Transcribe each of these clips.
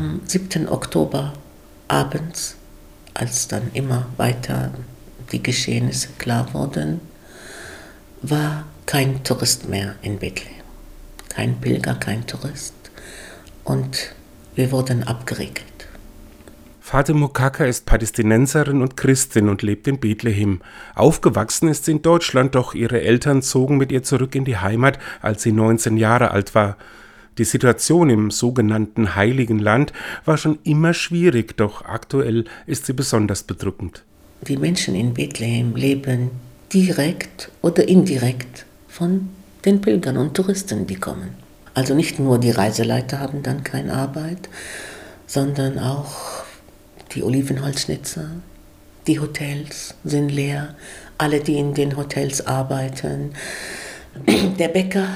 Am 7. Oktober abends, als dann immer weiter die Geschehnisse klar wurden, war kein Tourist mehr in Bethlehem. Kein Pilger, kein Tourist. Und wir wurden abgeriegelt. Fatima Kaka ist Palästinenserin und Christin und lebt in Bethlehem. Aufgewachsen ist sie in Deutschland, doch ihre Eltern zogen mit ihr zurück in die Heimat, als sie 19 Jahre alt war. Die Situation im sogenannten Heiligen Land war schon immer schwierig, doch aktuell ist sie besonders bedrückend. Die Menschen in Bethlehem leben direkt oder indirekt von den Pilgern und Touristen, die kommen. Also nicht nur die Reiseleiter haben dann keine Arbeit, sondern auch die Olivenholzschnitzer, die Hotels sind leer, alle, die in den Hotels arbeiten. Der Bäcker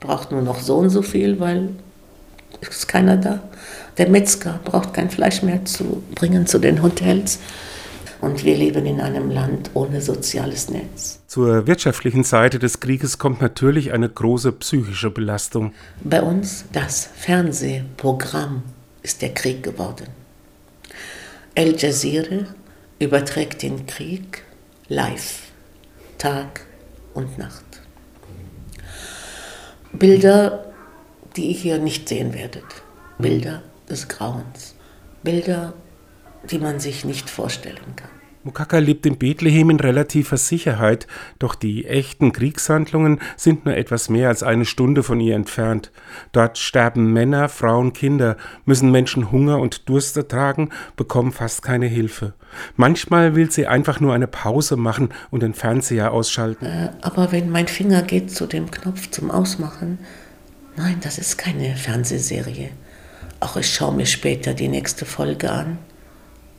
braucht nur noch so und so viel, weil es ist keiner da. Der Metzger braucht kein Fleisch mehr zu bringen zu den Hotels. Und wir leben in einem Land ohne soziales Netz. Zur wirtschaftlichen Seite des Krieges kommt natürlich eine große psychische Belastung. Bei uns das Fernsehprogramm ist der Krieg geworden. El Jazeera überträgt den Krieg live, Tag und Nacht. Bilder, die ihr hier nicht sehen werdet. Bilder des Grauens. Bilder, die man sich nicht vorstellen kann. Mukaka lebt in Bethlehem in relativer Sicherheit, doch die echten Kriegshandlungen sind nur etwas mehr als eine Stunde von ihr entfernt. Dort sterben Männer, Frauen, Kinder, müssen Menschen Hunger und Durst ertragen, bekommen fast keine Hilfe. Manchmal will sie einfach nur eine Pause machen und den Fernseher ausschalten. Äh, aber wenn mein Finger geht zu dem Knopf zum Ausmachen, nein, das ist keine Fernsehserie. Auch ich schaue mir später die nächste Folge an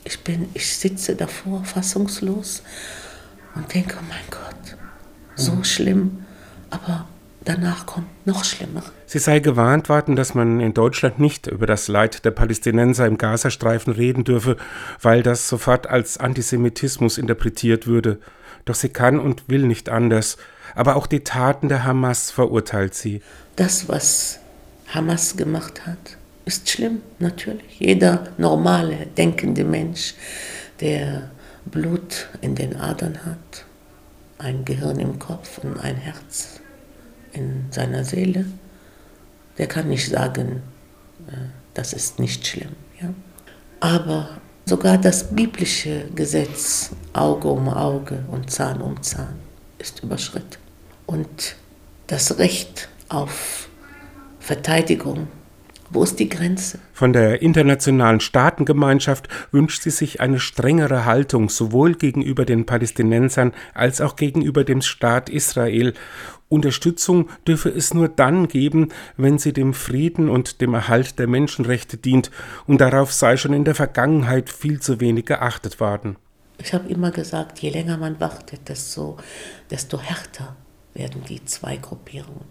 ich bin, ich sitze davor fassungslos und denke, oh mein Gott, so mhm. schlimm, aber danach kommt noch schlimmer. Sie sei gewarnt worden, dass man in Deutschland nicht über das Leid der Palästinenser im Gazastreifen reden dürfe, weil das sofort als Antisemitismus interpretiert würde. Doch sie kann und will nicht anders. Aber auch die Taten der Hamas verurteilt sie. Das, was Hamas gemacht hat, ist schlimm, natürlich. Jeder normale, denkende Mensch, der Blut in den Adern hat, ein Gehirn im Kopf und ein Herz in seiner Seele, der kann nicht sagen, äh, das ist nicht schlimm. Ja? Aber sogar das biblische Gesetz, Auge um Auge und Zahn um Zahn, ist überschritten. Und das Recht auf Verteidigung wo ist die Grenze? Von der internationalen Staatengemeinschaft wünscht sie sich eine strengere Haltung sowohl gegenüber den Palästinensern als auch gegenüber dem Staat Israel. Unterstützung dürfe es nur dann geben, wenn sie dem Frieden und dem Erhalt der Menschenrechte dient, und darauf sei schon in der Vergangenheit viel zu wenig geachtet worden. Ich habe immer gesagt, je länger man wartet, desto, desto härter werden die zwei Gruppierungen.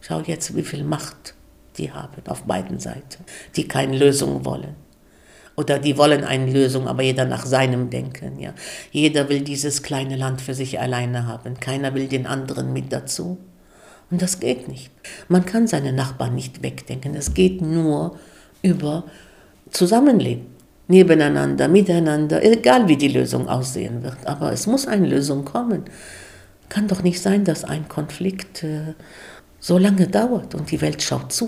Schau jetzt, wie viel Macht die haben auf beiden Seiten, die keine Lösung wollen. Oder die wollen eine Lösung, aber jeder nach seinem Denken. Ja. Jeder will dieses kleine Land für sich alleine haben. Keiner will den anderen mit dazu. Und das geht nicht. Man kann seine Nachbarn nicht wegdenken. Es geht nur über Zusammenleben. Nebeneinander, miteinander, egal wie die Lösung aussehen wird. Aber es muss eine Lösung kommen. Kann doch nicht sein, dass ein Konflikt äh, so lange dauert und die Welt schaut zu.